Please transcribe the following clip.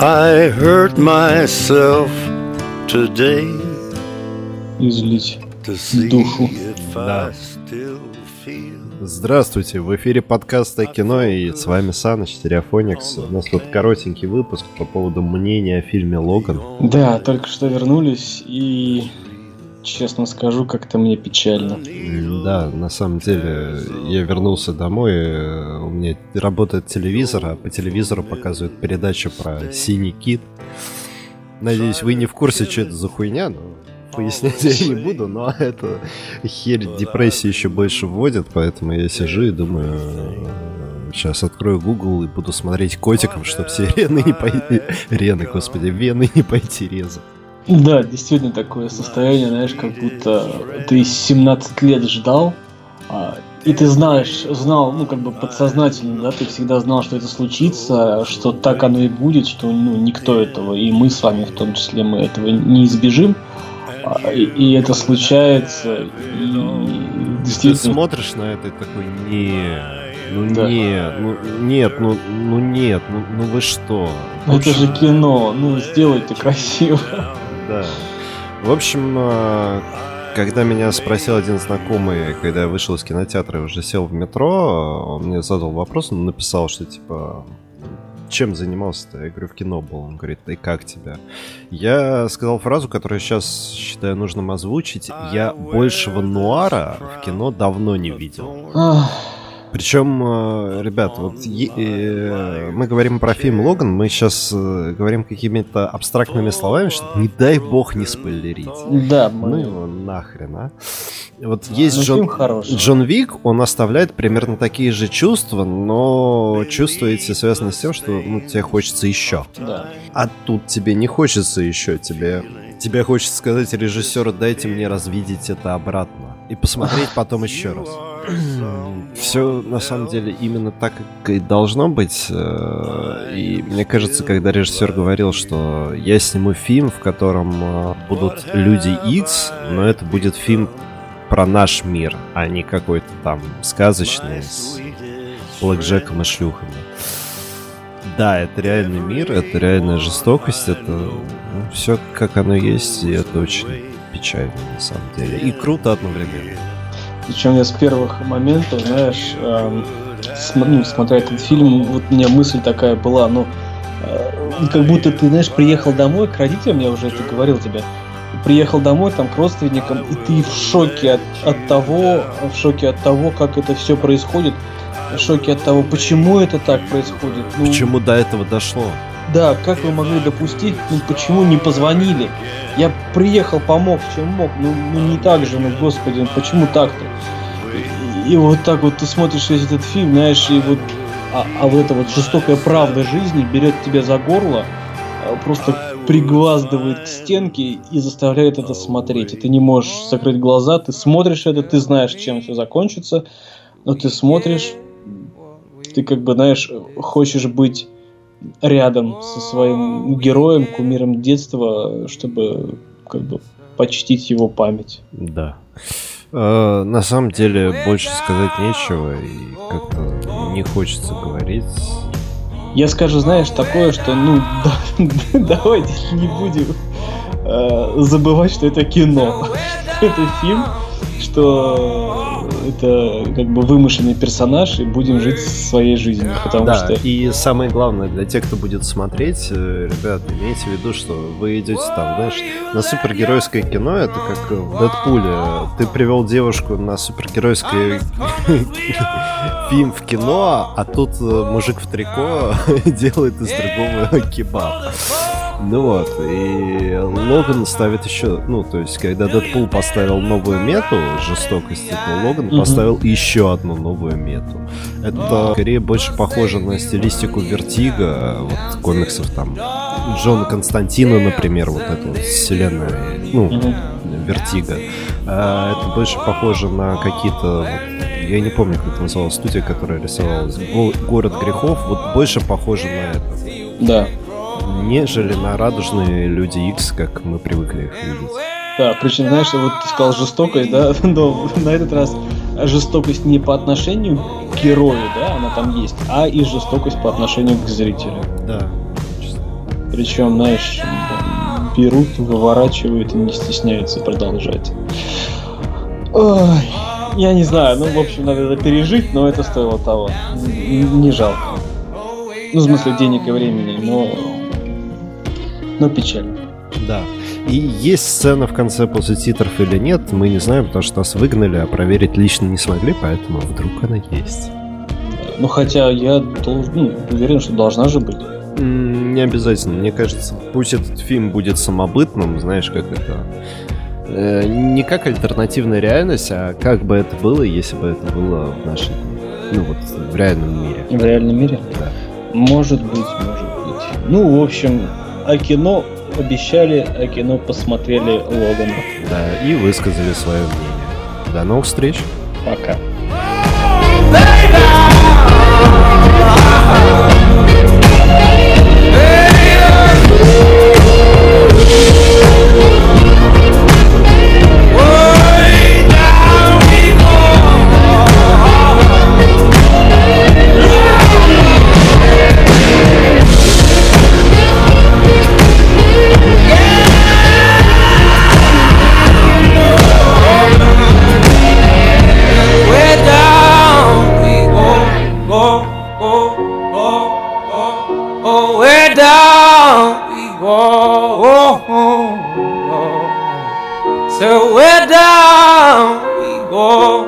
I hurt myself today излить to see душу. if Да. I still feel. Здравствуйте, в эфире подкаста кино и с вами Саныч, Стереофоникс. У нас тут коротенький выпуск по поводу мнения о фильме «Логан». Да, только что вернулись и, честно скажу, как-то мне печально. Да, на самом деле, я вернулся домой, э, у меня работает телевизор, а по телевизору показывают передачу про «Синий кит». Надеюсь, вы не в курсе, что это за хуйня, но пояснять я не буду, но это херь депрессии еще больше вводит, поэтому я сижу и думаю, сейчас открою Google и буду смотреть котиков, чтобы все рены не пойти... Рены, господи, вены не пойти резать. Да, действительно такое состояние, знаешь, как будто ты 17 лет ждал, а, и ты знаешь, знал, ну, как бы подсознательно, да, ты всегда знал, что это случится, что так оно и будет, что, ну, никто этого, и мы с вами в том числе, мы этого не избежим, а, и, и это случается, и Ты действительно... смотришь на это и такой, не, ну Да. нет, ну нет, ну, ну нет, ну, ну вы что? Ну, Это же кино, ну, сделайте красиво. Да. В общем, э, когда меня спросил один знакомый, когда я вышел из кинотеатра и уже сел в метро, он мне задал вопрос, он написал, что типа чем занимался-то? Я говорю, в кино был. Он говорит, да и как тебя? Я сказал фразу, которую сейчас считаю нужным озвучить. Я большего нуара в кино давно не видел. Причем, э, ребят, вот э, мы говорим про фильм Логан, мы сейчас э, говорим какими-то абстрактными словами, что не дай бог не спойлерить. Да, Ну мы... его нахрен, а? Вот есть Ну, Джон. Джон Вик, он оставляет примерно такие же чувства, но чувства эти связаны с тем, что ну, тебе хочется еще. Да. А тут тебе не хочется еще, тебе, тебе хочется сказать режиссеру, дайте мне развидеть это обратно. И посмотреть потом еще раз. Все на самом деле именно так и должно быть. э, И мне кажется, когда режиссер говорил, что я сниму фильм, в котором э, будут люди X, но это будет фильм про наш мир, а не какой-то там сказочный с блэкджеком и шлюхами. Да, это реальный мир, это реальная жестокость, это все как оно есть, и это очень печально на самом деле. И круто одновременно. Причем я с первых моментов, знаешь, эм, ну, смотря этот фильм, вот у меня мысль такая была, ну, э, как будто ты, знаешь, приехал домой к родителям, я уже это говорил тебе, приехал домой там к родственникам, и ты в шоке от, от того, в шоке от того, как это все происходит, в шоке от того, почему это так происходит. Ну, Почему до этого дошло? Да, как вы могли допустить, ну почему не позвонили? Я приехал, помог, чем мог, ну, ну не так же, ну господи, ну почему так-то? И, и вот так вот ты смотришь весь этот фильм, знаешь, и вот, а, а вот эта вот жестокая правда жизни берет тебя за горло, а, просто пригваздывает к стенке и заставляет это смотреть. И ты не можешь закрыть глаза, ты смотришь это, ты знаешь, чем все закончится, но ты смотришь, ты как бы, знаешь, хочешь быть рядом со своим героем, кумиром детства, чтобы как бы почтить его память. Да. Э, на самом деле больше сказать нечего и как-то не хочется говорить. Я скажу, знаешь, такое, что, ну, да- давайте не будем э, забывать, что это кино, что это фильм, что это как бы вымышленный персонаж, и будем жить своей жизнью, потому да, что... и самое главное, для тех, кто будет смотреть, э, ребят, имейте в виду, что вы идете там, знаешь, на супергеройское кино, это как в Дэдпуле. Ты привел девушку на супергеройский фильм в кино, а тут э, мужик в трико делает из другого кебаб. Ну вот, и Логан ставит еще, ну, то есть, когда Дэдпул поставил новую мету жестокости, то Логан Мгм. поставил еще одну новую мету. Это скорее больше похоже на стилистику Vertigo, вот комиксов там Джона Константина, например, вот эта вот вселенная, ну, Мгм. Vertigo. А, это больше похоже на какие-то вот, я не помню, как это называлась студия, которая рисовалась. Го- Город грехов, вот больше похоже на это Да. Нежели на радужные люди X, как мы привыкли их видеть. Да, причем, знаешь, вот ты сказал жестокость, да, но на этот раз жестокость не по отношению к герою, да, она там есть, а и жестокость по отношению к зрителю. Да. Причем, знаешь, берут, выворачивают и не стесняются продолжать. Ой, я не знаю, ну, в общем, надо это пережить, но это стоило того. Не жалко. Ну, в смысле, денег и времени, но... Но печально. Да. И есть сцена в конце после титров или нет, мы не знаем, потому что нас выгнали, а проверить лично не смогли, поэтому вдруг она есть. Ну, хотя я должен, ну, уверен, что должна же быть. Не обязательно. Мне кажется, пусть этот фильм будет самобытным, знаешь, как это... Э, не как альтернативная реальность, а как бы это было, если бы это было в нашей... Ну вот, в реальном мире. В реальном мире? Да. Может быть, может быть. Ну, в общем, о кино обещали, а кино посмотрели Логана. Да, и высказали свое мнение. До новых встреч. Пока. Way So we're down we go.